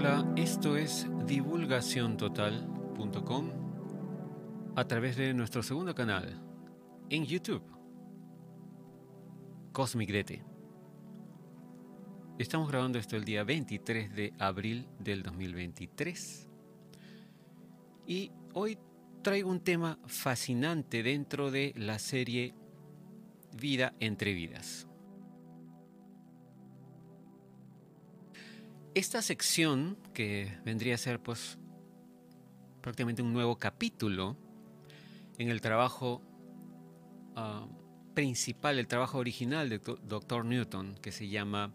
Hola, esto es divulgaciontotal.com a través de nuestro segundo canal en YouTube, Cosmic DT. Estamos grabando esto el día 23 de abril del 2023 y hoy traigo un tema fascinante dentro de la serie Vida entre Vidas. Esta sección, que vendría a ser pues prácticamente un nuevo capítulo en el trabajo ah, principal, el trabajo original de Dr. Newton, que se llama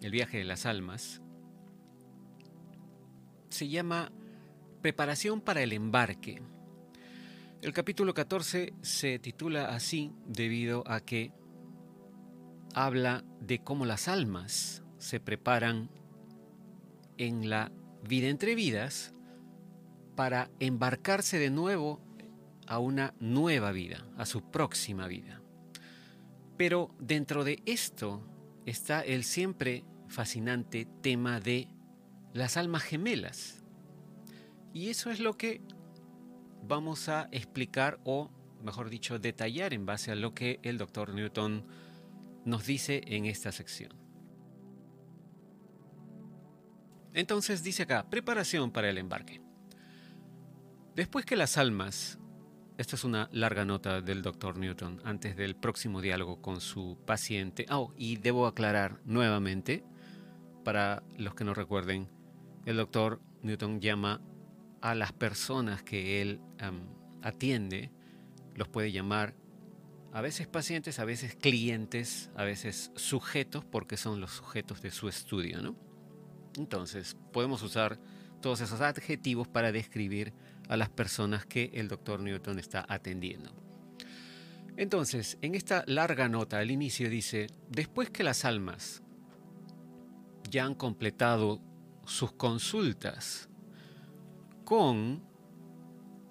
El viaje de las almas, se llama Preparación para el embarque. El capítulo 14 se titula así debido a que habla de cómo las almas se preparan en la vida entre vidas para embarcarse de nuevo a una nueva vida, a su próxima vida. Pero dentro de esto está el siempre fascinante tema de las almas gemelas. Y eso es lo que vamos a explicar o, mejor dicho, detallar en base a lo que el doctor Newton nos dice en esta sección. Entonces dice acá, preparación para el embarque. Después que las almas, esta es una larga nota del doctor Newton antes del próximo diálogo con su paciente. Oh, y debo aclarar nuevamente, para los que no recuerden, el doctor Newton llama a las personas que él atiende, los puede llamar a veces pacientes, a veces clientes, a veces sujetos, porque son los sujetos de su estudio, ¿no? Entonces, podemos usar todos esos adjetivos para describir a las personas que el doctor Newton está atendiendo. Entonces, en esta larga nota al inicio dice, después que las almas ya han completado sus consultas con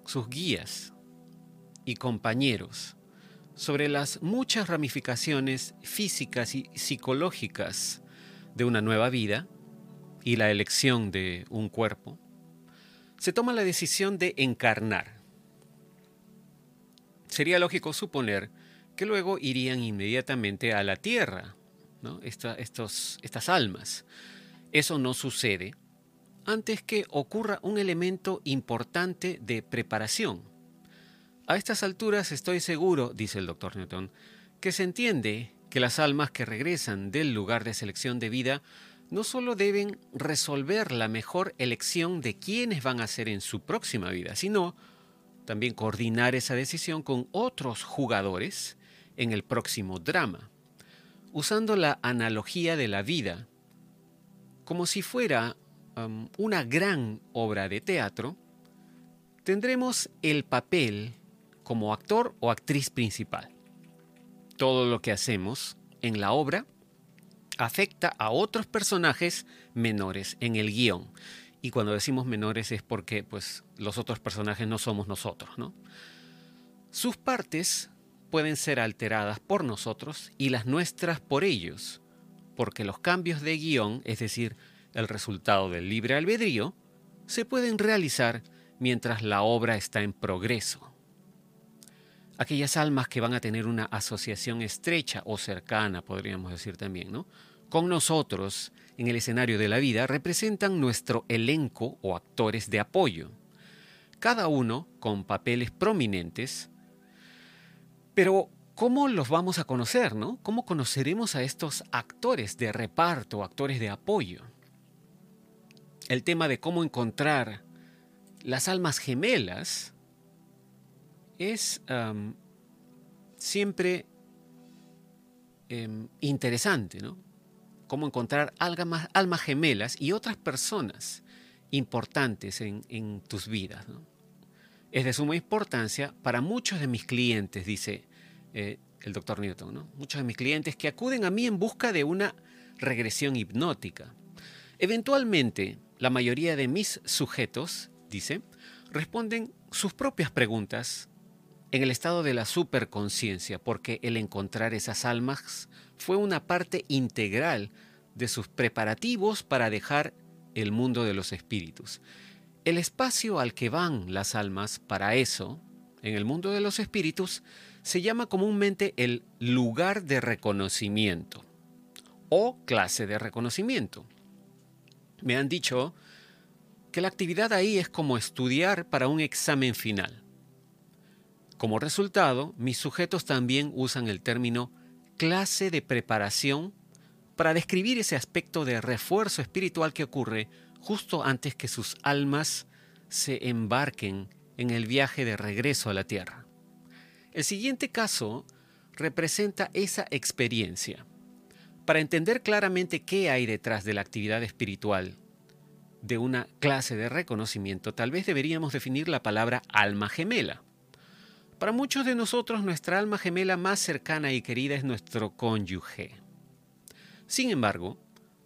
sus guías y compañeros sobre las muchas ramificaciones físicas y psicológicas de una nueva vida, y la elección de un cuerpo, se toma la decisión de encarnar. Sería lógico suponer que luego irían inmediatamente a la tierra, estos, estas almas. Eso no sucede antes que ocurra un elemento importante de preparación. A estas alturas estoy seguro, dice el doctor Newton, que se entiende que las almas que regresan del lugar de selección de vida no solo deben resolver la mejor elección de quiénes van a ser en su próxima vida, sino también coordinar esa decisión con otros jugadores en el próximo drama, usando la analogía de la vida como si fuera um, una gran obra de teatro, tendremos el papel como actor o actriz principal. Todo lo que hacemos en la obra afecta a otros personajes menores en el guion. Y cuando decimos menores es porque pues, los otros personajes no somos nosotros. ¿no? Sus partes pueden ser alteradas por nosotros y las nuestras por ellos, porque los cambios de guion, es decir, el resultado del libre albedrío, se pueden realizar mientras la obra está en progreso. Aquellas almas que van a tener una asociación estrecha o cercana, podríamos decir también, ¿no? con nosotros en el escenario de la vida representan nuestro elenco o actores de apoyo, cada uno con papeles prominentes, pero ¿cómo los vamos a conocer, no? ¿Cómo conoceremos a estos actores de reparto, actores de apoyo? El tema de cómo encontrar las almas gemelas es siempre em, interesante, ¿no? cómo encontrar almas, almas gemelas y otras personas importantes en, tus vidas. Es de suma importancia para muchos de mis clientes, dice eh, el doctor Newton, muchos de mis clientes que acuden a mí en busca de una regresión hipnótica. Eventualmente, la mayoría de mis sujetos, dice, responden sus propias preguntas en el estado de la superconciencia, porque el encontrar esas almas fue una parte integral de sus preparativos para dejar el mundo de los espíritus. El espacio al que van las almas para eso, en el mundo de los espíritus, se llama comúnmente el lugar de reconocimiento o clase de reconocimiento. Me han dicho que la actividad ahí es como estudiar para un examen final. Como resultado, mis sujetos también usan el término clase de preparación para describir ese aspecto de refuerzo espiritual que ocurre justo antes que sus almas se embarquen en el viaje de regreso a la Tierra. El siguiente caso representa esa experiencia. Para entender claramente qué hay detrás de la actividad espiritual de una clase de reconocimiento, tal vez deberíamos definir la palabra alma gemela. Para muchos de nosotros, nuestra alma gemela más cercana y querida es nuestro cónyuge. Sin embargo,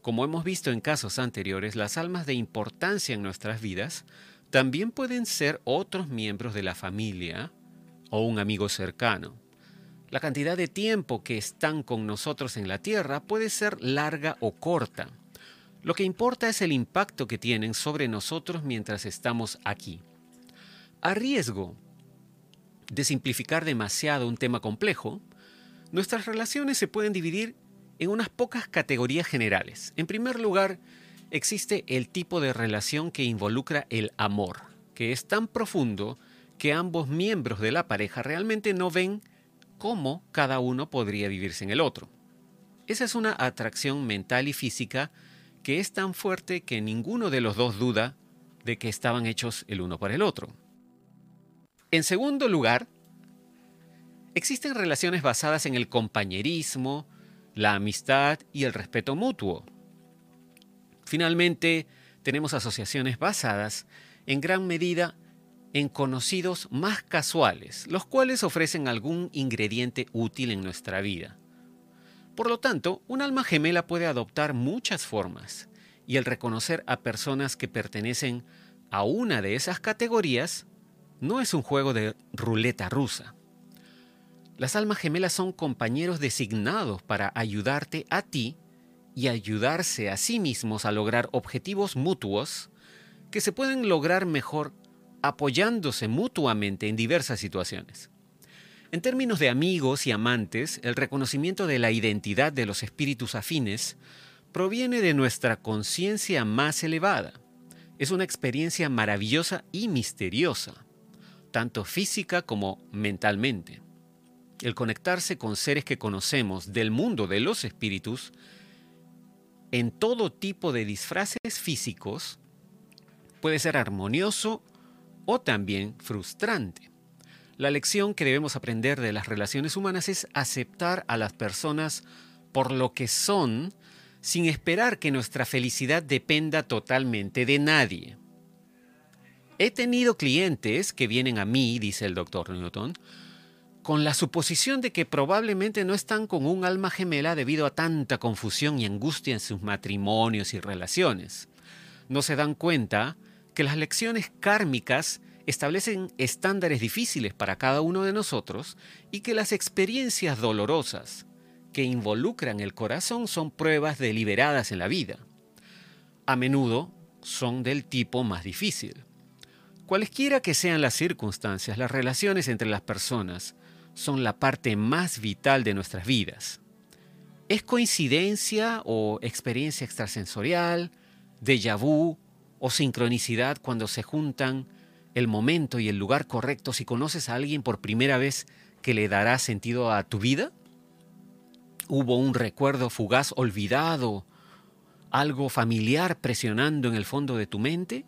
como hemos visto en casos anteriores, las almas de importancia en nuestras vidas también pueden ser otros miembros de la familia o un amigo cercano. La cantidad de tiempo que están con nosotros en la Tierra puede ser larga o corta. Lo que importa es el impacto que tienen sobre nosotros mientras estamos aquí. A riesgo de simplificar demasiado un tema complejo, nuestras relaciones se pueden dividir en unas pocas categorías generales. En primer lugar, existe el tipo de relación que involucra el amor, que es tan profundo que ambos miembros de la pareja realmente no ven cómo cada uno podría vivirse en el otro. Esa es una atracción mental y física que es tan fuerte que ninguno de los dos duda de que estaban hechos el uno para el otro. En segundo lugar, existen relaciones basadas en el compañerismo, la amistad y el respeto mutuo. Finalmente, tenemos asociaciones basadas en gran medida en conocidos más casuales, los cuales ofrecen algún ingrediente útil en nuestra vida. Por lo tanto, un alma gemela puede adoptar muchas formas, y el reconocer a personas que pertenecen a una de esas categorías no es un juego de ruleta rusa. Las almas gemelas son compañeros designados para ayudarte a ti y ayudarse a sí mismos a lograr objetivos mutuos que se pueden lograr mejor apoyándose mutuamente en diversas situaciones. En términos de amigos y amantes, el reconocimiento de la identidad de los espíritus afines proviene de nuestra conciencia más elevada. Es una experiencia maravillosa y misteriosa, tanto física como mentalmente. El conectarse con seres que conocemos del mundo de los espíritus en todo tipo de disfraces físicos puede ser armonioso o también frustrante. La lección que debemos aprender de las relaciones humanas es aceptar a las personas por lo que son sin esperar que nuestra felicidad dependa totalmente de nadie. He tenido clientes que vienen a mí, dice el doctor Newton, con la suposición de que probablemente no están con un alma gemela debido a tanta confusión y angustia en sus matrimonios y relaciones. No se dan cuenta que las lecciones kármicas establecen estándares difíciles para cada uno de nosotros y que las experiencias dolorosas que involucran el corazón son pruebas deliberadas en la vida. A menudo son del tipo más difícil. Cualesquiera que sean las circunstancias, las relaciones entre las personas son la parte más vital de nuestras vidas. ¿Es coincidencia o experiencia extrasensorial, déjà vu o sincronicidad cuando se juntan el momento y el lugar correcto si conoces a alguien por primera vez que le dará sentido a tu vida? ¿Hubo un recuerdo fugaz olvidado, algo familiar presionando en el fondo de tu mente?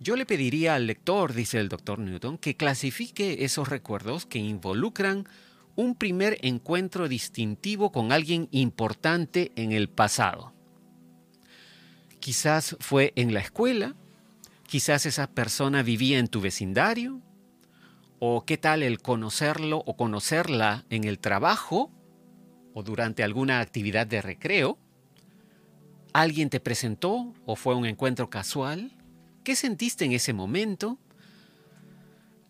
Yo le pediría al lector, dice el doctor Newton, que clasifique esos recuerdos que involucran un primer encuentro distintivo con alguien importante en el pasado. Quizás fue en la escuela, quizás esa persona vivía en tu vecindario, o qué tal el conocerlo o conocerla en el trabajo o durante alguna actividad de recreo. ¿Alguien te presentó o fue un encuentro casual? ¿Qué sentiste en ese momento?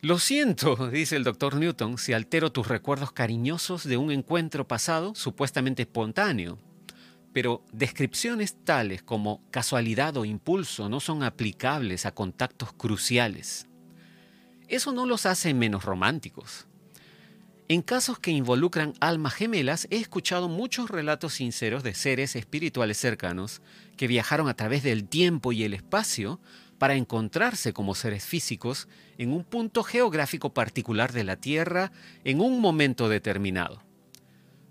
Lo siento, dice el doctor Newton, si altero tus recuerdos cariñosos de un encuentro pasado supuestamente espontáneo, pero descripciones tales como casualidad o impulso no son aplicables a contactos cruciales. Eso no los hace menos románticos. En casos que involucran almas gemelas, he escuchado muchos relatos sinceros de seres espirituales cercanos que viajaron a través del tiempo y el espacio para encontrarse como seres físicos en un punto geográfico particular de la Tierra en un momento determinado.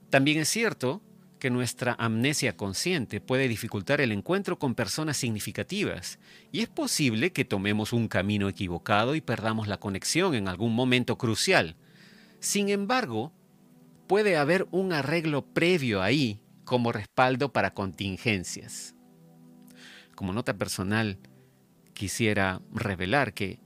También es cierto que nuestra amnesia consciente puede dificultar el encuentro con personas significativas y es posible que tomemos un camino equivocado y perdamos la conexión en algún momento crucial. Sin embargo, puede haber un arreglo previo ahí como respaldo para contingencias. Como nota personal, quisiera revelar que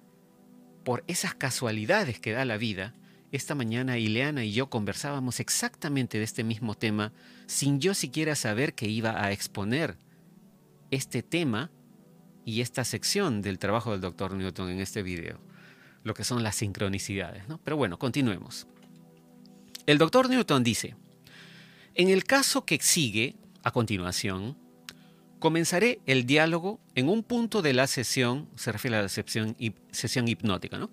por esas casualidades que da la vida, esta mañana Ileana y yo conversábamos exactamente de este mismo tema sin yo siquiera saber que iba a exponer este tema y esta sección del trabajo del doctor Newton en este video, lo que son las sincronicidades. ¿no? Pero bueno, continuemos. El doctor Newton dice, en el caso que sigue a continuación, comenzaré el diálogo en un punto de la sesión, se refiere a la sesión, hipnótica, ¿no?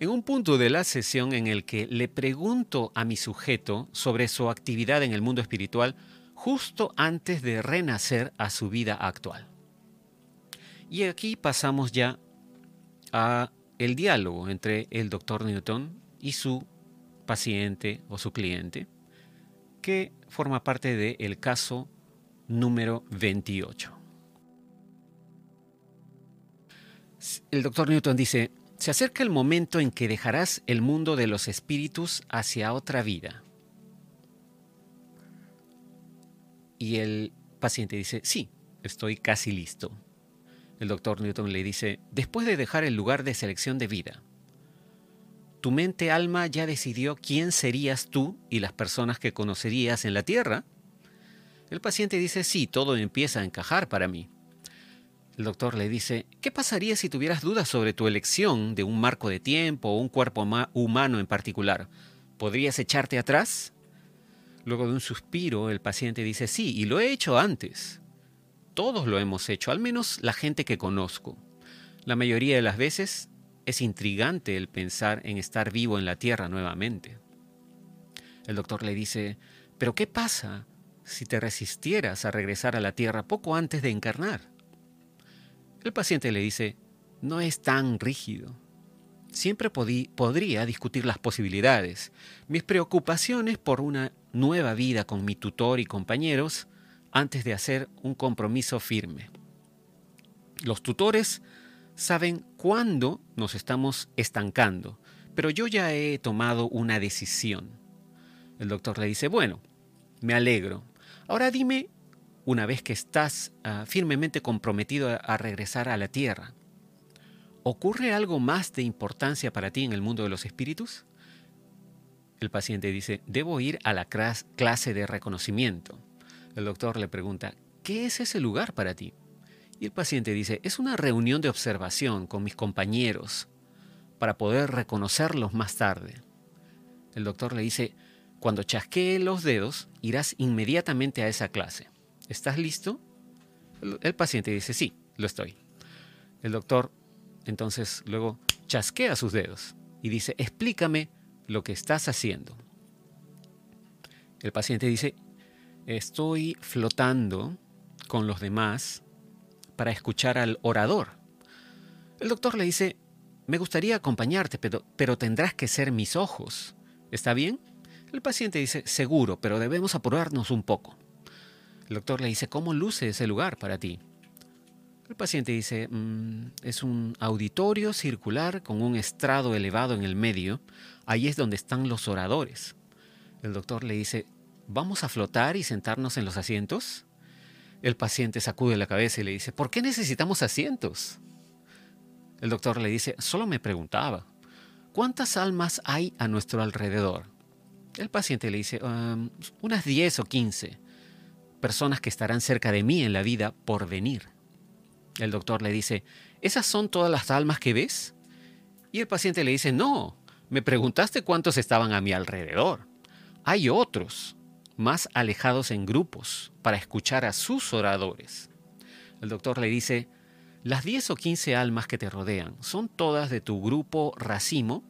en un punto de la sesión en el que le pregunto a mi sujeto sobre su actividad en el mundo espiritual justo antes de renacer a su vida actual. Y aquí pasamos ya a el diálogo entre el doctor Newton y su paciente o su cliente, que forma parte del caso número 28. El doctor Newton dice, se acerca el momento en que dejarás el mundo de los espíritus hacia otra vida. Y el paciente dice, sí, estoy casi listo. El doctor Newton le dice, después de dejar el lugar de selección de vida, ¿tu mente alma ya decidió quién serías tú y las personas que conocerías en la Tierra? El paciente dice, sí, todo empieza a encajar para mí. El doctor le dice, ¿qué pasaría si tuvieras dudas sobre tu elección de un marco de tiempo o un cuerpo humano en particular? ¿Podrías echarte atrás? Luego de un suspiro, el paciente dice, sí, y lo he hecho antes. Todos lo hemos hecho, al menos la gente que conozco. La mayoría de las veces es intrigante el pensar en estar vivo en la Tierra nuevamente. El doctor le dice, ¿pero qué pasa si te resistieras a regresar a la Tierra poco antes de encarnar? El paciente le dice, no es tan rígido. Siempre podría discutir las posibilidades. Mis preocupaciones por una nueva vida con mi tutor y compañeros antes de hacer un compromiso firme. Los tutores saben cuándo nos estamos estancando, pero yo ya he tomado una decisión. El doctor le dice, bueno, me alegro. Ahora dime una vez que estás ah, firmemente comprometido a, regresar a la tierra. ¿Ocurre algo más de importancia para ti en el mundo de los espíritus? El paciente dice, debo ir a la clase de reconocimiento. El doctor le pregunta, ¿qué es ese lugar para ti? Y el paciente dice, es una reunión de observación con mis compañeros para poder reconocerlos más tarde. El doctor le dice, cuando chasquee los dedos, irás inmediatamente a esa clase. ¿Estás listo? El, paciente dice, sí, lo estoy. El doctor entonces luego chasquea sus dedos y dice, explícame lo que estás haciendo. El paciente dice, estoy flotando con los demás para escuchar al orador. El doctor le dice, me gustaría acompañarte, pero, pero tendrás que ser mis ojos. ¿Está bien? El paciente dice, seguro, pero debemos apurarnos un poco. El doctor le dice, ¿cómo luce ese lugar para ti? El paciente dice, mm, es un auditorio circular con un estrado elevado en el medio. Ahí es donde están los oradores. El doctor le dice, ¿vamos a flotar y sentarnos en los asientos? El paciente sacude la cabeza y le dice, ¿por qué necesitamos asientos? El doctor le dice, solo me preguntaba, ¿cuántas almas hay a nuestro alrededor? El paciente le dice, unas 10 o 15 personas que estarán cerca de mí en la vida por venir. El doctor le dice, ¿esas son todas las almas que ves? Y el paciente le dice, no, me preguntaste cuántos estaban a mi alrededor. Hay otros, más alejados en grupos para escuchar a sus oradores. El doctor le dice, las 10 o 15 almas que te rodean, ¿son todas de tu grupo racimo?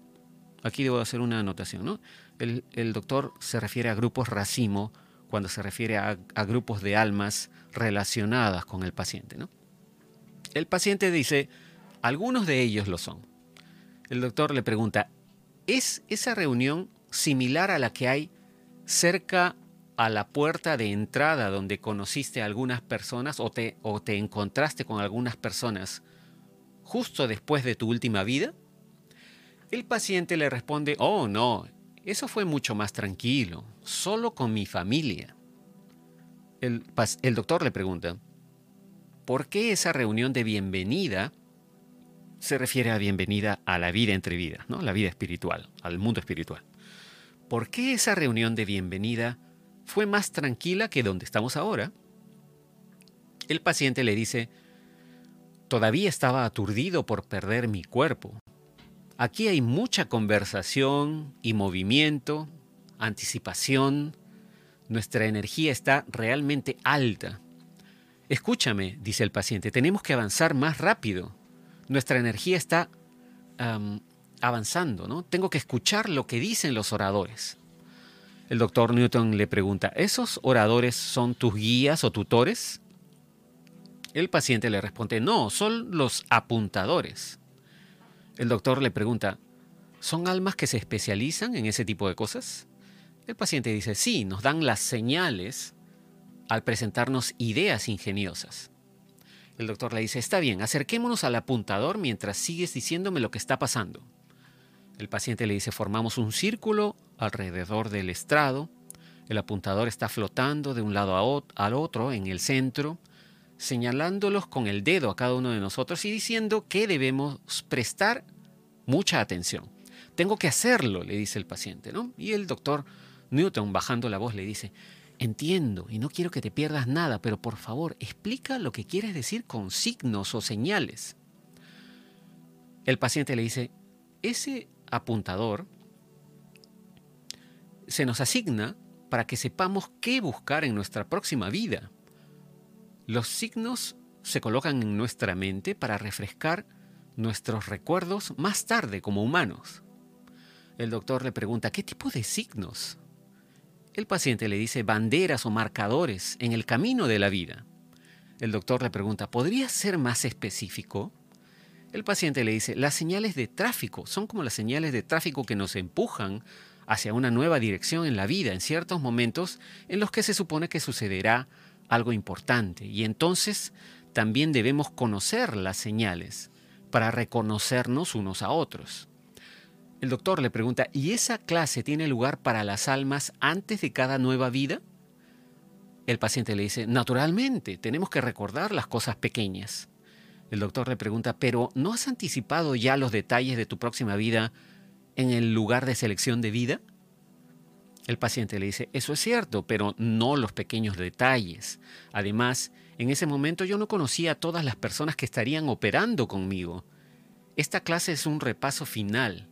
Aquí debo hacer una anotación, ¿no? El, doctor se refiere a grupos racimo cuando se refiere a, grupos de almas relacionadas con el paciente, ¿no? El paciente dice, algunos de ellos lo son. El doctor le pregunta, ¿es esa reunión similar a la que hay cerca a la puerta de entrada donde conociste a algunas personas o te, o te encontraste con algunas personas justo después de tu última vida? El paciente le responde, oh no, eso fue mucho más tranquilo, solo con mi familia. El, doctor le pregunta, ¿por qué esa reunión de bienvenida se refiere a bienvenida a la vida entre vidas, ¿no? la vida espiritual, al mundo espiritual? ¿Por qué esa reunión de bienvenida fue más tranquila que donde estamos ahora. El paciente le dice, todavía estaba aturdido por perder mi cuerpo. Aquí hay mucha conversación y movimiento, anticipación. Nuestra energía está realmente alta. Escúchame, dice el paciente, tenemos que avanzar más rápido. Nuestra energía está avanzando, ¿no? Tengo que escuchar lo que dicen los oradores. El doctor Newton le pregunta, ¿esos oradores son tus guías o tutores? El paciente le responde, no, son los apuntadores. El doctor le pregunta, ¿son almas que se especializan en ese tipo de cosas? El paciente dice, sí, nos dan las señales al presentarnos ideas ingeniosas. El doctor le dice, está bien, acerquémonos al apuntador mientras sigues diciéndome lo que está pasando. El paciente le dice, formamos un círculo alrededor del estrado, el apuntador está flotando de un lado al otro en el centro, señalándolos con el dedo a cada uno de nosotros y diciendo que debemos prestar mucha atención. Tengo que hacerlo, le dice el paciente, ¿no? Y el doctor Newton, bajando la voz, le dice, entiendo y no quiero que te pierdas nada, pero por favor, explica lo que quieres decir con signos o señales. El paciente le dice, ese apuntador se nos asigna para que sepamos qué buscar en nuestra próxima vida. Los signos se colocan en nuestra mente para refrescar nuestros recuerdos más tarde como humanos. El doctor le pregunta, ¿qué tipo de signos? El paciente le dice banderas o marcadores en el camino de la vida. El doctor le pregunta, ¿podría ser más específico? El paciente le dice, las señales de tráfico son como las señales de tráfico que nos empujan hacia una nueva dirección en la vida en ciertos momentos en los que se supone que sucederá algo importante. Y entonces también debemos conocer las señales para reconocernos unos a otros. El doctor le pregunta, ¿y esa clase tiene lugar para las almas antes de cada nueva vida? El paciente le dice, naturalmente, tenemos que recordar las cosas pequeñas. El doctor le pregunta, ¿pero no has anticipado ya los detalles de tu próxima vida en el lugar de selección de vida? El paciente le dice, eso es cierto, pero no los pequeños detalles. Además, en ese momento yo no conocía a todas las personas que estarían operando conmigo. Esta clase es un repaso final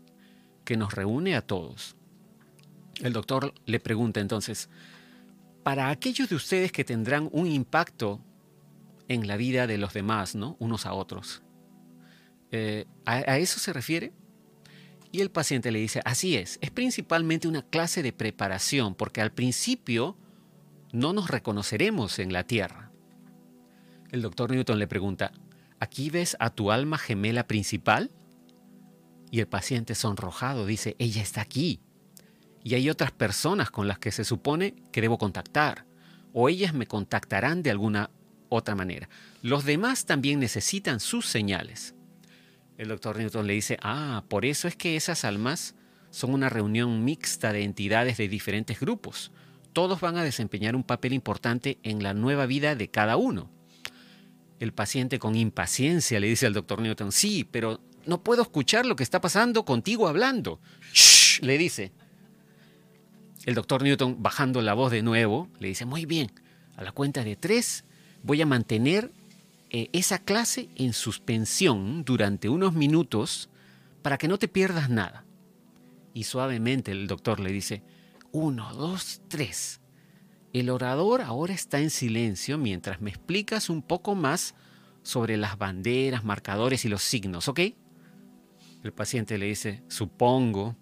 que nos reúne a todos. El doctor le pregunta entonces, para aquellos de ustedes que tendrán un impacto en la vida de los demás, ¿no? Unos a otros. Eh, ¿a, eso se refiere? Y el paciente le dice, así es, es principalmente una clase de preparación, porque al principio no nos reconoceremos en la tierra. El doctor Newton le pregunta, ¿aquí ves a tu alma gemela principal? Y el paciente sonrojado dice, ella está aquí. Y hay otras personas con las que se supone que debo contactar, o ellas me contactarán de alguna otra manera. Los demás también necesitan sus señales. El doctor Newton le dice, ah, por eso es que esas almas son una reunión mixta de entidades de diferentes grupos. Todos van a desempeñar un papel importante en la nueva vida de cada uno. El paciente con impaciencia le dice al doctor Newton, sí, pero no puedo escuchar lo que está pasando contigo hablando. Shh, le dice. El doctor Newton, bajando la voz de nuevo, le dice, muy bien, a la cuenta de tres, voy a mantener eh, esa clase en suspensión durante unos minutos para que no te pierdas nada. Y suavemente el doctor le dice, uno, dos, tres. El orador ahora está en silencio mientras me explicas un poco más sobre las banderas, marcadores y los signos, ¿ok? El paciente le dice, supongo.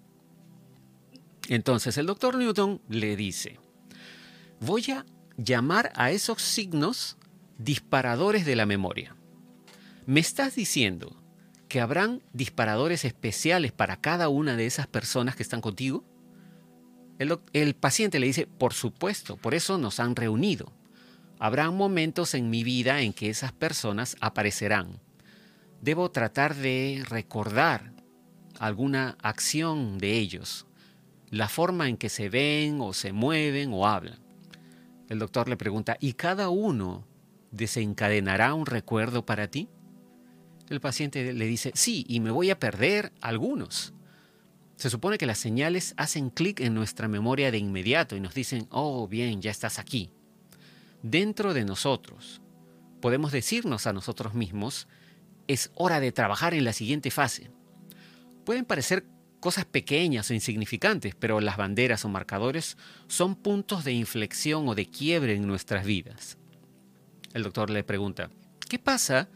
Entonces el doctor Newton le dice, voy a llamar a esos signos disparadores de la memoria. ¿Me estás diciendo que habrán disparadores especiales para cada una de esas personas que están contigo? El, paciente le dice, por supuesto, por eso nos han reunido. Habrá momentos en mi vida en que esas personas aparecerán. Debo tratar de recordar alguna acción de ellos, la forma en que se ven o se mueven o hablan. El doctor le pregunta, ¿y cada uno desencadenará un recuerdo para ti? El paciente le dice, sí, y me voy a perder algunos. Se supone que las señales hacen clic en nuestra memoria de inmediato y nos dicen, oh, bien, ya estás aquí. Dentro de nosotros, podemos decirnos a nosotros mismos, es hora de trabajar en la siguiente fase. Pueden parecer cosas pequeñas o insignificantes, pero las banderas o marcadores son puntos de inflexión o de quiebre en nuestras vidas. El doctor le pregunta, ¿qué pasa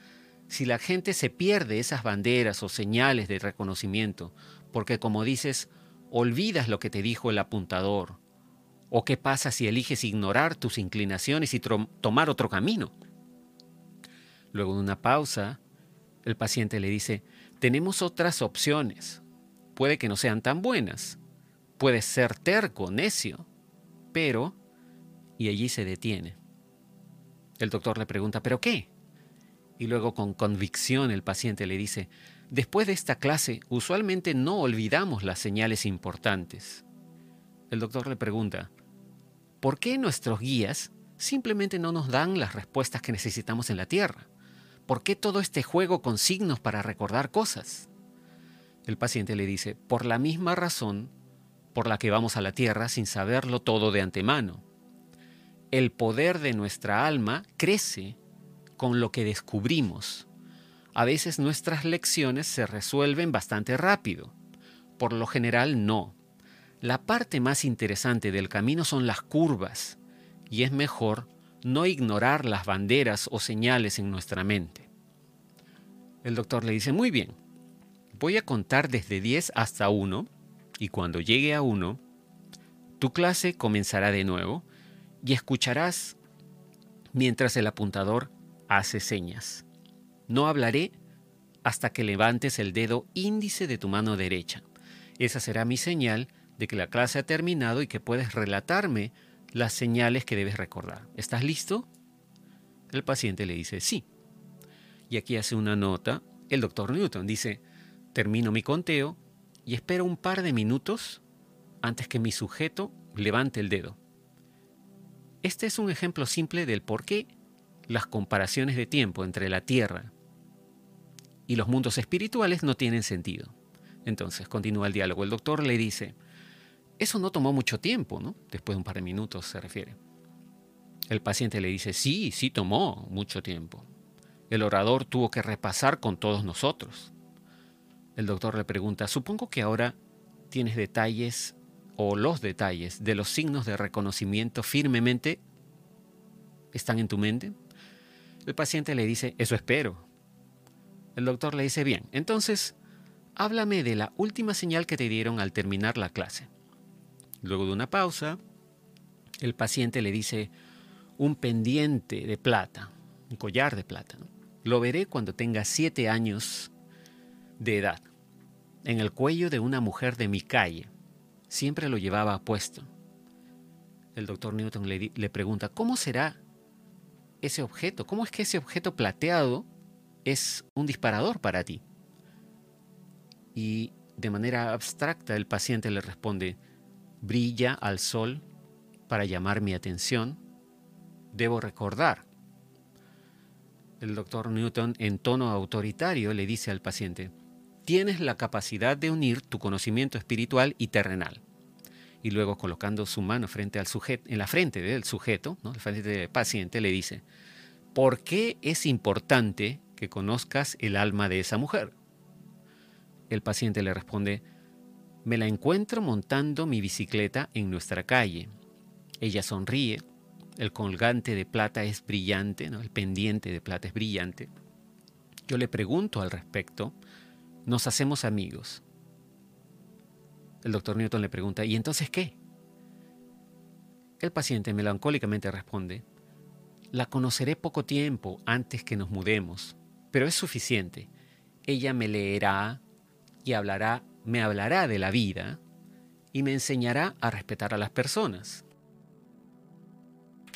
si la gente se pierde esas banderas o señales de reconocimiento porque como dices, olvidas lo que te dijo el apuntador. ¿O qué pasa si eliges ignorar tus inclinaciones y tomar otro camino? Luego de una pausa, el paciente le dice, tenemos otras opciones. Puede que no sean tan buenas. Puedes ser terco, necio. Pero... Y allí se detiene. El doctor le pregunta, ¿pero qué? Y luego con convicción el paciente le dice, Después de esta clase, usualmente no olvidamos las señales importantes. El doctor le pregunta, ¿por qué nuestros guías simplemente no nos dan las respuestas que necesitamos en la Tierra? ¿Por qué todo este juego con signos para recordar cosas? El paciente le dice, por la misma razón por la que vamos a la Tierra sin saberlo todo de antemano. El poder de nuestra alma crece con lo que descubrimos a veces nuestras lecciones se resuelven bastante rápido. Por lo general no. La parte más interesante del camino son las curvas, y es mejor no ignorar las banderas o señales en nuestra mente. El doctor le dice, muy bien, voy a contar desde 10 hasta 1, y cuando llegue a 1, tu clase comenzará de nuevo y escucharás mientras el apuntador hace señas. No hablaré hasta que levantes el dedo índice de tu mano derecha. Esa será mi señal de que la clase ha terminado y que puedes relatarme las señales que debes recordar. ¿Estás listo? El paciente le dice sí. Y aquí hace una nota el doctor Newton. Dice, termino mi conteo y espero un par de minutos antes que mi sujeto levante el dedo. Este es un ejemplo simple del por qué las comparaciones de tiempo entre la Tierra y los mundos espirituales no tienen sentido. Entonces, continúa el diálogo. El doctor le dice, eso no tomó mucho tiempo, ¿no? Después de un par de minutos se refiere. El paciente le dice, sí, sí tomó mucho tiempo. El orador tuvo que repasar con todos nosotros. El doctor le pregunta, supongo que ahora tienes detalles o los detalles de los signos de reconocimiento firmemente están en tu mente. El paciente le dice, eso espero. El doctor le dice, bien, entonces, háblame de la última señal que te dieron al terminar la clase. Luego de una pausa, el paciente le dice, un pendiente de plata, un collar de plata. Lo veré cuando tenga siete años de edad, en el cuello de una mujer de mi calle. Siempre lo llevaba puesto. El doctor Newton le, le pregunta, ¿cómo será ese objeto? ¿Cómo es que ese objeto plateado es un disparador para ti. Y de manera abstracta el paciente le responde, brilla al sol para llamar mi atención, debo recordar. El doctor Newton en tono autoritario le dice al paciente, tienes la capacidad de unir tu conocimiento espiritual y terrenal. Y luego colocando su mano frente al sujeto, en la frente del sujeto, ¿no? frente del paciente, le dice, ¿por qué es importante que conozcas el alma de esa mujer. El paciente le responde, me la encuentro montando mi bicicleta en nuestra calle. Ella sonríe, el colgante de plata es brillante, ¿no? el pendiente de plata es brillante, yo le pregunto al respecto, nos hacemos amigos. El doctor Newton le pregunta, ¿y entonces qué? El paciente melancólicamente responde, la conoceré poco tiempo antes que nos mudemos, pero es suficiente. Ella me leerá y hablará, me hablará de la vida y me enseñará a respetar a las personas.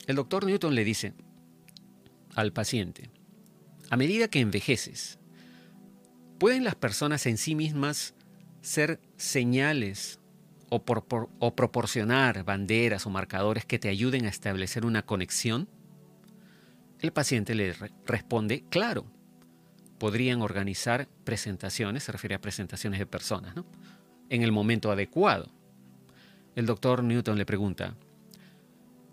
El doctor Newton le dice al paciente, a medida que envejeces, ¿pueden las personas en sí mismas ser señales o, o, proporcionar banderas o marcadores que te ayuden a establecer una conexión? El paciente le responde, claro, podrían organizar presentaciones, se refiere a presentaciones de personas, ¿no? en el momento adecuado. El doctor Newton le pregunta,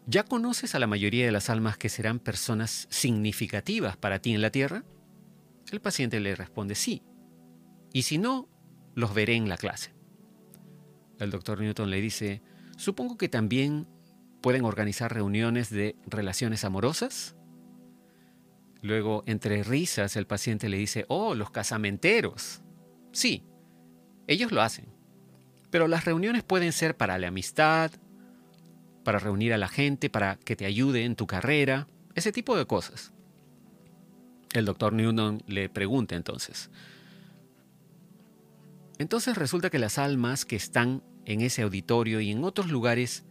¿Ya conoces a la mayoría de las almas que serán personas significativas para ti en la Tierra? El paciente le responde sí. Y si no, los veré en la clase. El doctor Newton le dice, supongo que también pueden organizar reuniones de relaciones amorosas. Luego, entre risas, el paciente le dice, oh, los casamenteros. Sí, ellos lo hacen. Pero las reuniones pueden ser para la amistad, para reunir a la gente, para que te ayude en tu carrera, ese tipo de cosas. El doctor Newton le pregunta entonces. Entonces resulta que las almas que están en ese auditorio y en otros lugares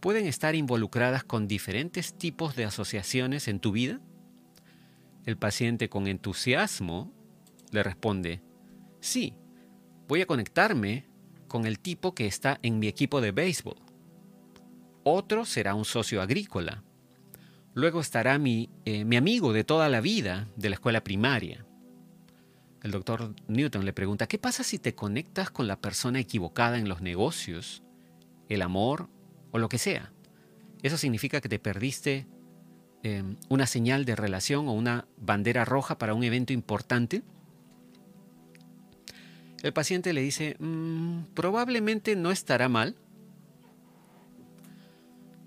pueden estar involucradas con diferentes tipos de asociaciones en tu vida. El paciente con entusiasmo le responde, sí, voy a conectarme con el tipo que está en mi equipo de béisbol. Otro será un socio agrícola. Luego estará mi, eh, mi amigo de toda la vida de la escuela primaria. El doctor Newton le pregunta, ¿qué pasa si te conectas con la persona equivocada en los negocios, el amor o lo que sea? ¿Eso significa que te perdiste em, una señal de relación o una bandera roja para un evento importante? El paciente le dice, mm, probablemente no estará mal,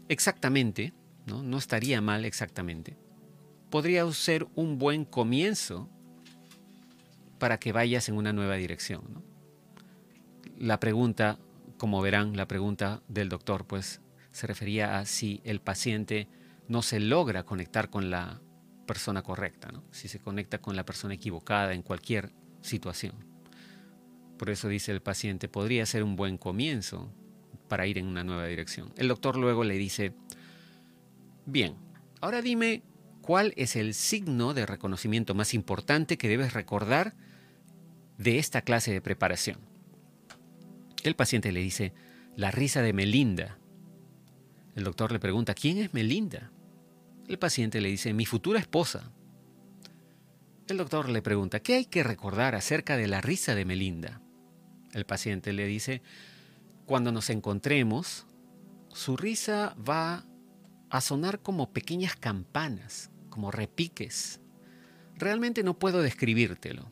exactamente, ¿no? no estaría mal exactamente, podría ser un buen comienzo para que vayas en una nueva dirección. La pregunta, como verán, la pregunta del doctor, pues se refería a si el paciente no se logra conectar con la persona correcta, ¿no? si se conecta con la persona equivocada en cualquier situación. Por eso dice el paciente, podría ser un buen comienzo para ir en una nueva dirección. El doctor luego le dice, bien, ahora dime cuál es el signo de reconocimiento más importante que debes recordar de esta clase de preparación. El paciente le dice, la risa de Melinda. El doctor le pregunta, ¿quién es Melinda? El paciente le dice, mi futura esposa. El doctor le pregunta, ¿qué hay que recordar acerca de la risa de Melinda? El paciente le dice, cuando nos encontremos, su risa va a sonar como pequeñas campanas, como repiques. Realmente no puedo describírtelo.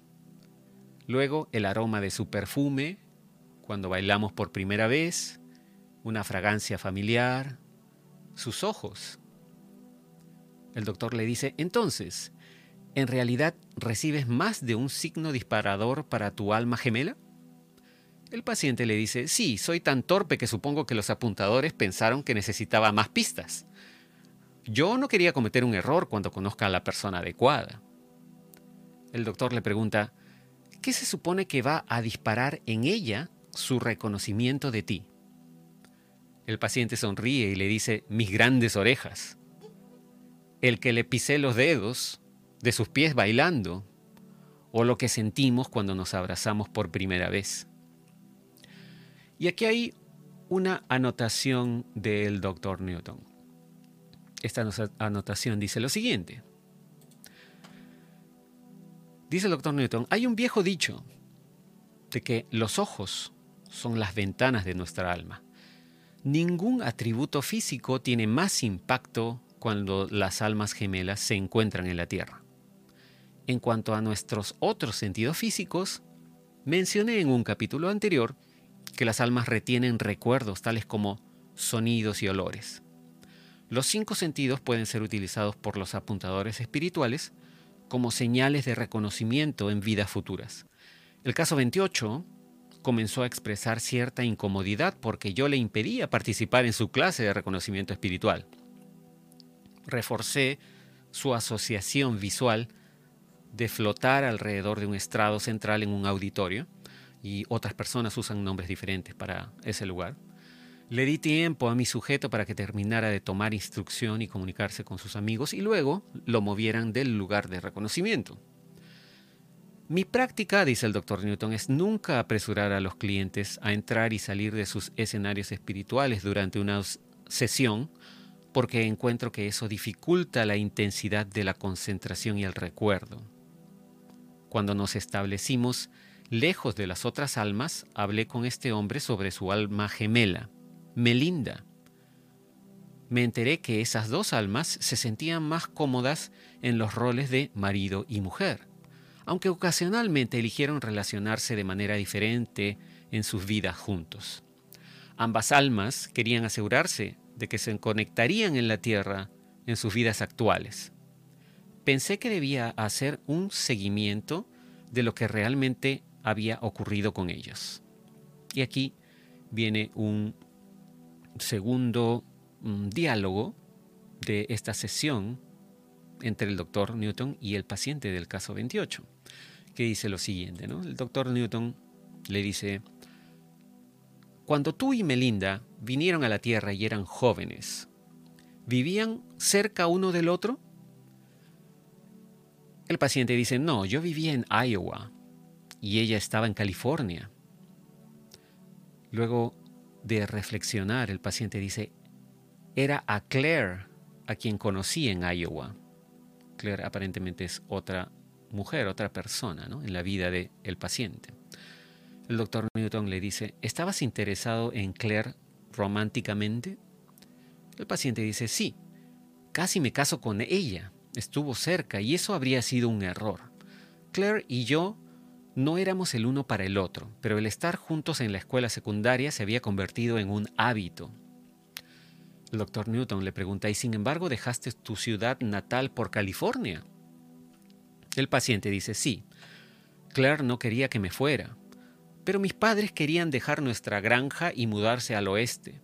Luego el aroma de su perfume, cuando bailamos por primera vez, una fragancia familiar, sus ojos. El doctor le dice, entonces, ¿en realidad recibes más de un signo disparador para tu alma gemela? El paciente le dice, sí, soy tan torpe que supongo que los apuntadores pensaron que necesitaba más pistas. Yo no quería cometer un error cuando conozca a la persona adecuada. El doctor le pregunta, ¿qué se supone que va a disparar en ella su reconocimiento de ti? El paciente sonríe y le dice, mis grandes orejas. El que le pisé los dedos de sus pies bailando, o lo que sentimos cuando nos abrazamos por primera vez. Y aquí hay una anotación del doctor Newton. Esta anotación dice lo siguiente. Dice el doctor Newton, hay un viejo dicho de que los ojos son las ventanas de nuestra alma. Ningún atributo físico tiene más impacto cuando las almas gemelas se encuentran en la Tierra. En cuanto a nuestros otros sentidos físicos, mencioné en un capítulo anterior que las almas retienen recuerdos tales como sonidos y olores. Los cinco sentidos pueden ser utilizados por los apuntadores espirituales como señales de reconocimiento en vidas futuras. El caso 28 comenzó a expresar cierta incomodidad porque yo le impedía participar en su clase de reconocimiento espiritual. Reforcé su asociación visual de flotar alrededor de un estrado central en un auditorio, y otras personas usan nombres diferentes para ese lugar. Le di tiempo a mi sujeto para que terminara de tomar instrucción y comunicarse con sus amigos y luego lo movieran del lugar de reconocimiento. Mi práctica, dice el doctor Newton, es nunca apresurar a los clientes a entrar y salir de sus escenarios espirituales durante una sesión, porque encuentro que eso dificulta la intensidad de la concentración y el recuerdo. Cuando nos establecimos lejos de las otras almas, hablé con este hombre sobre su alma gemela, Melinda. Me enteré que esas dos almas se sentían más cómodas en los roles de marido y mujer, aunque ocasionalmente eligieron relacionarse de manera diferente en sus vidas juntos. Ambas almas querían asegurarse de que se conectarían en la Tierra en sus vidas actuales. Pensé que debía hacer un seguimiento de lo que realmente había ocurrido con ellos. Y aquí viene un segundo mm, diálogo de esta sesión entre el doctor Newton y el paciente del caso 28, que dice lo siguiente, ¿no? El doctor Newton le dice, cuando tú y Melinda vinieron a la Tierra y eran jóvenes, ¿vivían cerca uno del otro? El paciente dice, no, yo vivía en Iowa y ella estaba en California. Luego de reflexionar, el paciente dice, era a Claire a quien conocí en Iowa. Claire aparentemente es otra mujer, otra persona ¿no? en la vida del el paciente. El doctor Newton le dice, ¿estabas interesado en Claire románticamente? El paciente dice, sí, casi me caso con ella, estuvo cerca y eso habría sido un error. Claire y yo no éramos el uno para el otro, pero el estar juntos en la escuela secundaria se había convertido en un hábito. El doctor Newton le pregunta, ¿y sin embargo dejaste tu ciudad natal por California? El paciente dice, sí. Claire no quería que me fuera, pero mis padres querían dejar nuestra granja y mudarse al oeste.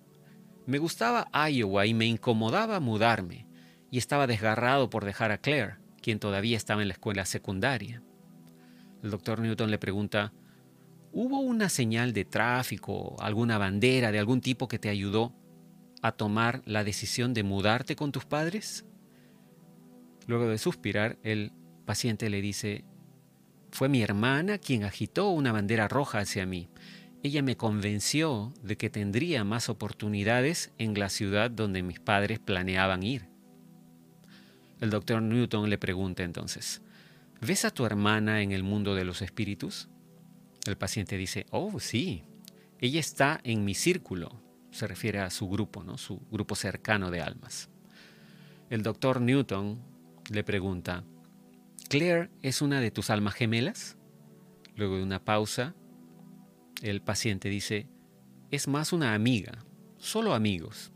Me gustaba Iowa y me incomodaba mudarme, y estaba desgarrado por dejar a Claire, quien todavía estaba en la escuela secundaria. El doctor Newton le pregunta, ¿hubo una señal de tráfico, alguna bandera de algún tipo que te ayudó a tomar la decisión de mudarte con tus padres? Luego de suspirar, el paciente le dice, fue mi hermana quien agitó una bandera roja hacia mí. Ella me convenció de que tendría más oportunidades en la ciudad donde mis padres planeaban ir. El doctor Newton le pregunta entonces, ¿Ves a tu hermana en el mundo de los espíritus? El paciente dice, oh, sí, ella está en mi círculo. Se refiere a su grupo, ¿no? su grupo cercano de almas. El doctor Newton le pregunta, ¿Claire es una de tus almas gemelas? Luego de una pausa, el paciente dice, es más una amiga, solo amigos.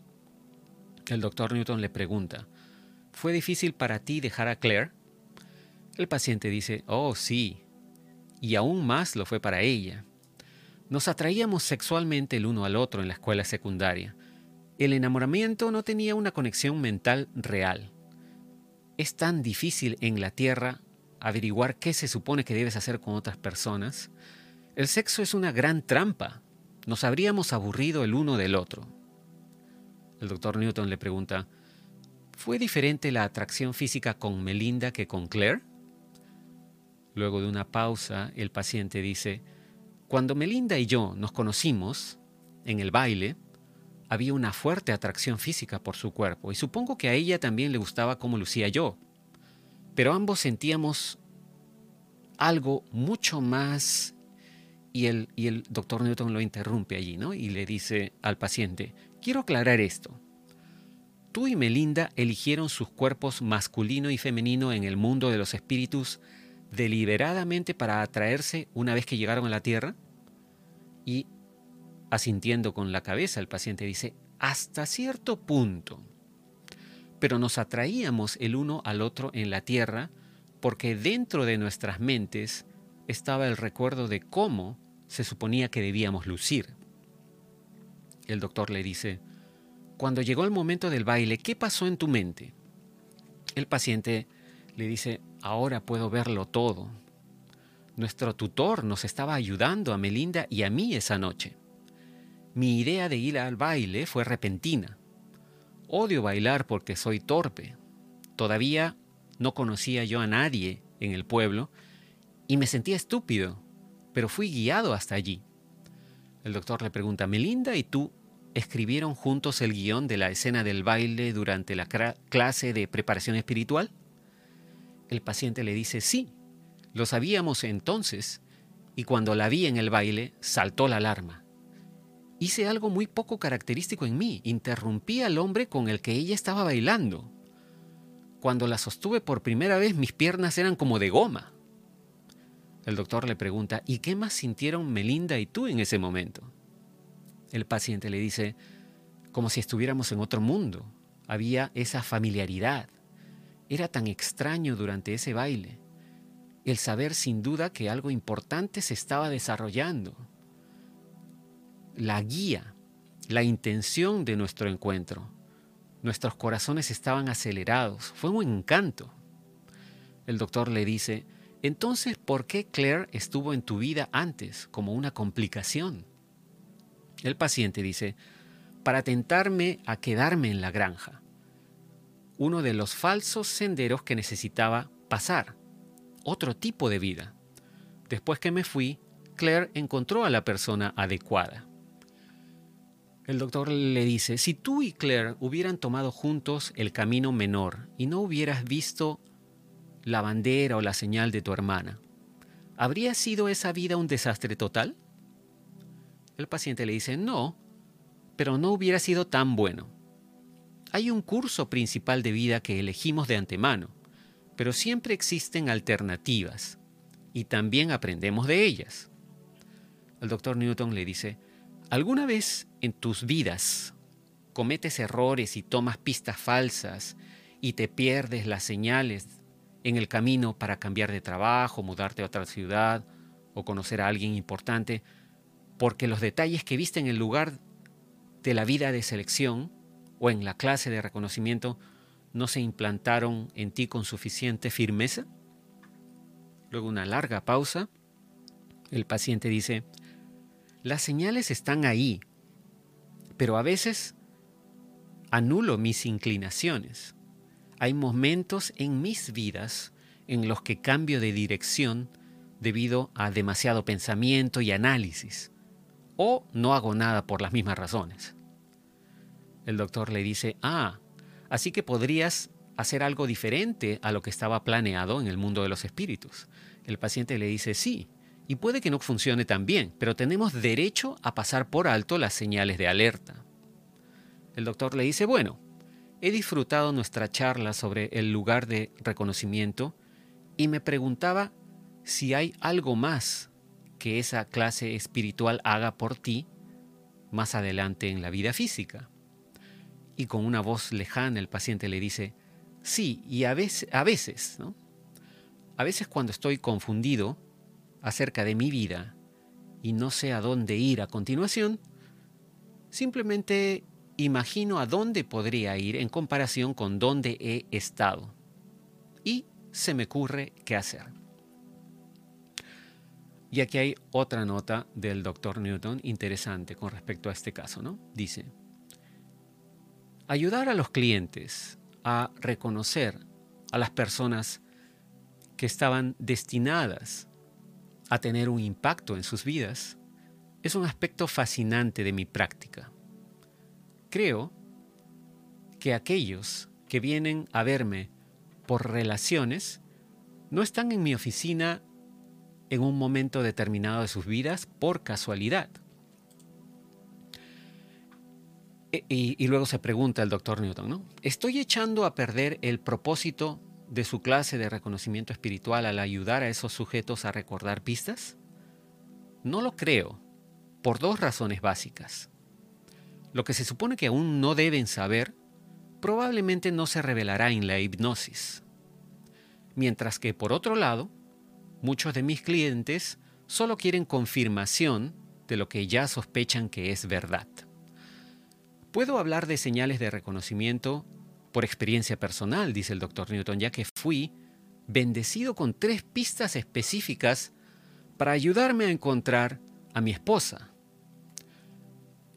El doctor Newton le pregunta, ¿fue difícil para ti dejar a Claire? El paciente dice, oh sí, y aún más lo fue para ella. Nos atraíamos sexualmente el uno al otro en la escuela secundaria. El enamoramiento no tenía una conexión mental real. Es tan difícil en la Tierra averiguar qué se supone que debes hacer con otras personas. El sexo es una gran trampa. Nos habríamos aburrido el uno del otro. El doctor Newton le pregunta, ¿fue diferente la atracción física con Melinda que con Claire? Luego de una pausa, el paciente dice, cuando Melinda y yo nos conocimos en el baile, había una fuerte atracción física por su cuerpo y supongo que a ella también le gustaba cómo lucía yo. Pero ambos sentíamos algo mucho más y el, y el doctor Newton lo interrumpe allí, ¿no? Y le dice al paciente, quiero aclarar esto. Tú y Melinda eligieron sus cuerpos masculino y femenino en el mundo de los espíritus deliberadamente para atraerse una vez que llegaron a la Tierra? Y asintiendo con la cabeza, el paciente dice, hasta cierto punto. Pero nos atraíamos el uno al otro en la tierra porque dentro de nuestras mentes estaba el recuerdo de cómo se suponía que debíamos lucir. El doctor le dice, cuando llegó el momento del baile, ¿qué pasó en tu mente? El paciente le dice, ahora puedo verlo todo. Nuestro tutor nos estaba ayudando a Melinda y a mí esa noche. Mi idea de ir al baile fue repentina. Odio bailar porque soy torpe. Todavía no conocía yo a nadie en el pueblo y me sentía estúpido, pero fui guiado hasta allí. El doctor le pregunta, Melinda y tú escribieron juntos el guion de la escena del baile durante la clase de preparación espiritual? El paciente le dice, sí, lo sabíamos entonces, y cuando la vi en el baile, saltó la alarma. Hice algo muy poco característico en mí, interrumpí al hombre con el que ella estaba bailando. Cuando la sostuve por primera vez, mis piernas eran como de goma. El doctor le pregunta, ¿y qué más sintieron Melinda y tú en ese momento? El paciente le dice, como si estuviéramos en otro mundo. Había esa familiaridad. Era tan extraño durante ese baile. El saber sin duda que algo importante se estaba desarrollando. La guía, la intención de nuestro encuentro. Nuestros corazones estaban acelerados. Fue un encanto. El doctor le dice, entonces, ¿por qué Claire estuvo en tu vida antes como una complicación? El paciente dice, para tentarme a quedarme en la granja, uno de los falsos senderos que necesitaba pasar, otro tipo de vida. Después que me fui, Claire encontró a la persona adecuada. El doctor le dice, si tú y Claire hubieran tomado juntos el camino menor y no hubieras visto la bandera o la señal de tu hermana, ¿habría sido esa vida un desastre total? El paciente le dice, no, pero no hubiera sido tan bueno. Hay un curso principal de vida que elegimos de antemano, pero siempre existen alternativas y también aprendemos de ellas. El doctor Newton le dice, ¿alguna vez en tus vidas cometes errores y tomas pistas falsas y te pierdes las señales en el camino para cambiar de trabajo, mudarte a otra ciudad o conocer a alguien importante? porque los detalles que viste en el lugar de la vida de selección o en la clase de reconocimiento no se implantaron en ti con suficiente firmeza? Luego una larga pausa. El paciente dice, las señales están ahí, pero a veces anulo mis inclinaciones. Hay momentos en mis vidas en los que cambio de dirección debido a demasiado pensamiento y análisis o no hago nada por las mismas razones. El doctor le dice, ah, así que podrías hacer algo diferente a lo que estaba planeado en el mundo de los espíritus. El paciente le dice, sí, y puede que no funcione tan bien, pero tenemos derecho a pasar por alto las señales de alerta. El doctor le dice, bueno, he disfrutado nuestra charla sobre el lugar de reconocimiento y me preguntaba si hay algo más que esa clase espiritual haga por ti más adelante en la vida física. Y con una voz lejana el paciente le dice, sí, y a veces, a veces, ¿no? A veces cuando estoy confundido acerca de mi vida y no sé a dónde ir a continuación, simplemente imagino a dónde podría ir en comparación con dónde he estado. Y se me ocurre qué hacer. Y aquí hay otra nota del doctor Newton interesante con respecto a este caso, ¿no? Dice, ayudar a los clientes a reconocer a las personas que estaban destinadas a tener un impacto en sus vidas es un aspecto fascinante de mi práctica. Creo que aquellos que vienen a verme por relaciones no están en mi oficina en un momento determinado de sus vidas por casualidad. E, y, luego se pregunta el doctor Newton, ¿no? ¿Estoy echando a perder el propósito de su clase de reconocimiento espiritual al ayudar a esos sujetos a recordar pistas? No lo creo, por dos razones básicas. Lo que se supone que aún no deben saber probablemente no se revelará en la hipnosis. Mientras que, por otro lado, muchos de mis clientes solo quieren confirmación de lo que ya sospechan que es verdad. Puedo hablar de señales de reconocimiento por experiencia personal, dice el doctor Newton, ya que fui bendecido con tres pistas específicas para ayudarme a encontrar a mi esposa.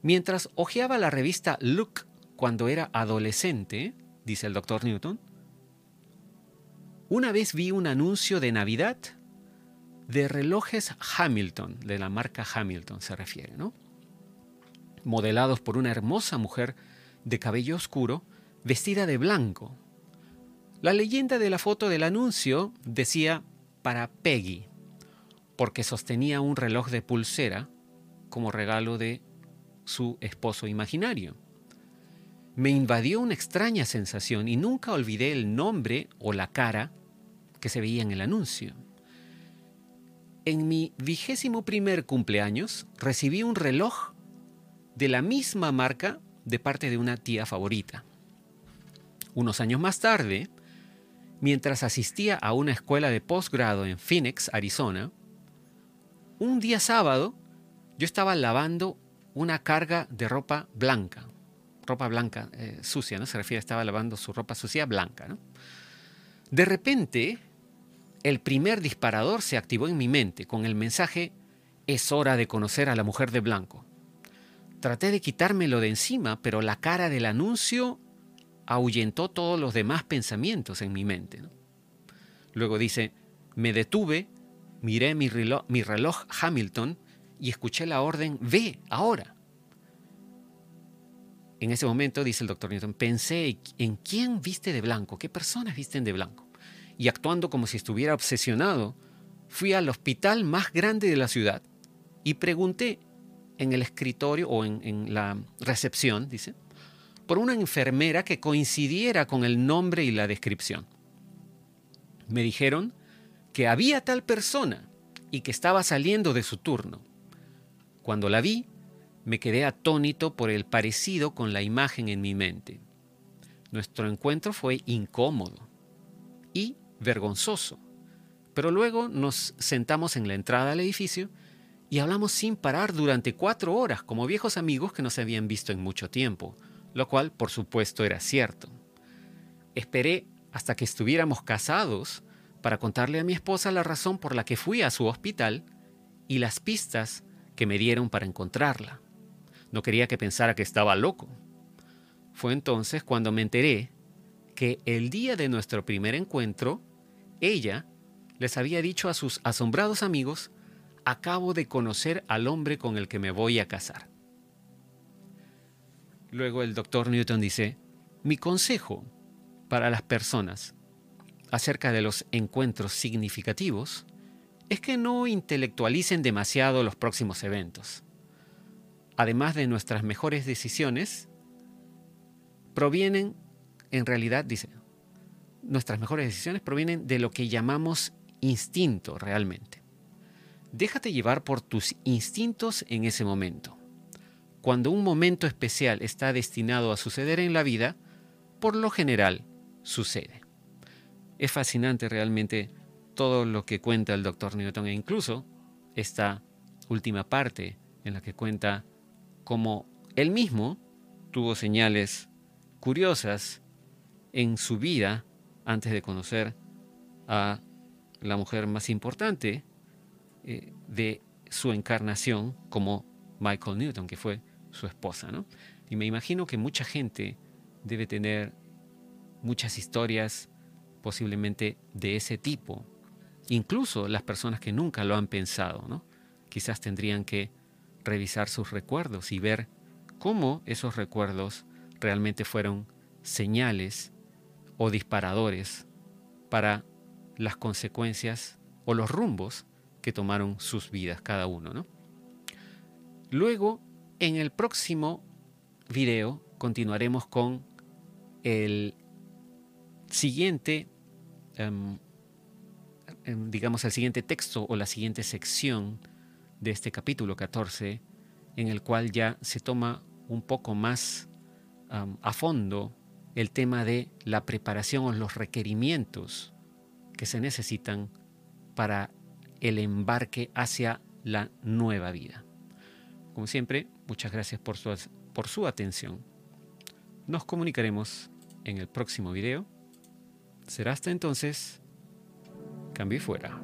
Mientras hojeaba la revista Look cuando era adolescente, dice el doctor Newton, una vez vi un anuncio de Navidad de relojes Hamilton, de la marca Hamilton se refiere, ¿no? Modelados por una hermosa mujer de cabello oscuro, vestida de blanco. La leyenda de la foto del anuncio decía para Peggy, porque sostenía un reloj de pulsera como regalo de su esposo imaginario. Me invadió una extraña sensación y nunca olvidé el nombre o la cara que se veía en el anuncio. En mi vigésimo primer cumpleaños recibí un reloj de la misma marca de parte de una tía favorita. Unos años más tarde, mientras asistía a una escuela de posgrado en Phoenix, Arizona, un día sábado yo estaba lavando una carga de ropa blanca, ropa blanca eh, sucia, ¿no? Se refiere, estaba lavando su ropa sucia blanca, De repente, el primer disparador se activó en mi mente con el mensaje es hora de conocer a la mujer de blanco. Traté de quitármelo de encima, pero la cara del anuncio ahuyentó todos los demás pensamientos en mi mente. Luego dice, me detuve, miré mi reloj, mi reloj Hamilton y escuché la orden, ve ahora. En ese momento, dice el doctor Newton, pensé en quién viste de blanco, qué personas visten de blanco y actuando como si estuviera obsesionado, fui al hospital más grande de la ciudad y pregunté en el escritorio o en, la recepción, dice, por una enfermera que coincidiera con el nombre y la descripción. Me dijeron que había tal persona y que estaba saliendo de su turno. Cuando la vi, me quedé atónito por el parecido con la imagen en mi mente. Nuestro encuentro fue incómodo y vergonzoso. Pero luego nos sentamos en la entrada al edificio y hablamos sin parar durante cuatro horas como viejos amigos que no se habían visto en mucho tiempo, lo cual por supuesto era cierto. Esperé hasta que estuviéramos casados para contarle a mi esposa la razón por la que fui a su hospital y las pistas que me dieron para encontrarla. No quería que pensara que estaba loco. Fue entonces cuando me enteré que el día de nuestro primer encuentro ella les había dicho a sus asombrados amigos, acabo de conocer al hombre con el que me voy a casar. Luego el doctor Newton dice, mi consejo para las personas acerca de los encuentros significativos es que no intelectualicen demasiado los próximos eventos. Además de nuestras mejores decisiones, provienen, en realidad, dice, nuestras mejores decisiones provienen de lo que llamamos instinto realmente. Déjate llevar por tus instintos en ese momento. Cuando un momento especial está destinado a suceder en la vida, por lo general sucede. Es fascinante realmente todo lo que cuenta el doctor Newton e incluso esta última parte en la que cuenta cómo él mismo tuvo señales curiosas en su vida antes de conocer a la mujer más importante eh, de su encarnación como Michael Newton, que fue su esposa. ¿no? Y me imagino que mucha gente debe tener muchas historias posiblemente de ese tipo. Incluso las personas que nunca lo han pensado, ¿no? Quizás tendrían que revisar sus recuerdos y ver cómo esos recuerdos realmente fueron señales o disparadores para las consecuencias o los rumbos que tomaron sus vidas cada uno. Luego, en el próximo video, continuaremos con el siguiente, em, em, digamos, el siguiente texto o la siguiente sección de este capítulo 14, en el cual ya se toma un poco más a fondo el tema de la preparación o los requerimientos que se necesitan para el embarque hacia la nueva vida. Como siempre, muchas gracias por su, por su atención. Nos comunicaremos en el próximo video. Será hasta entonces. Cambio y fuera.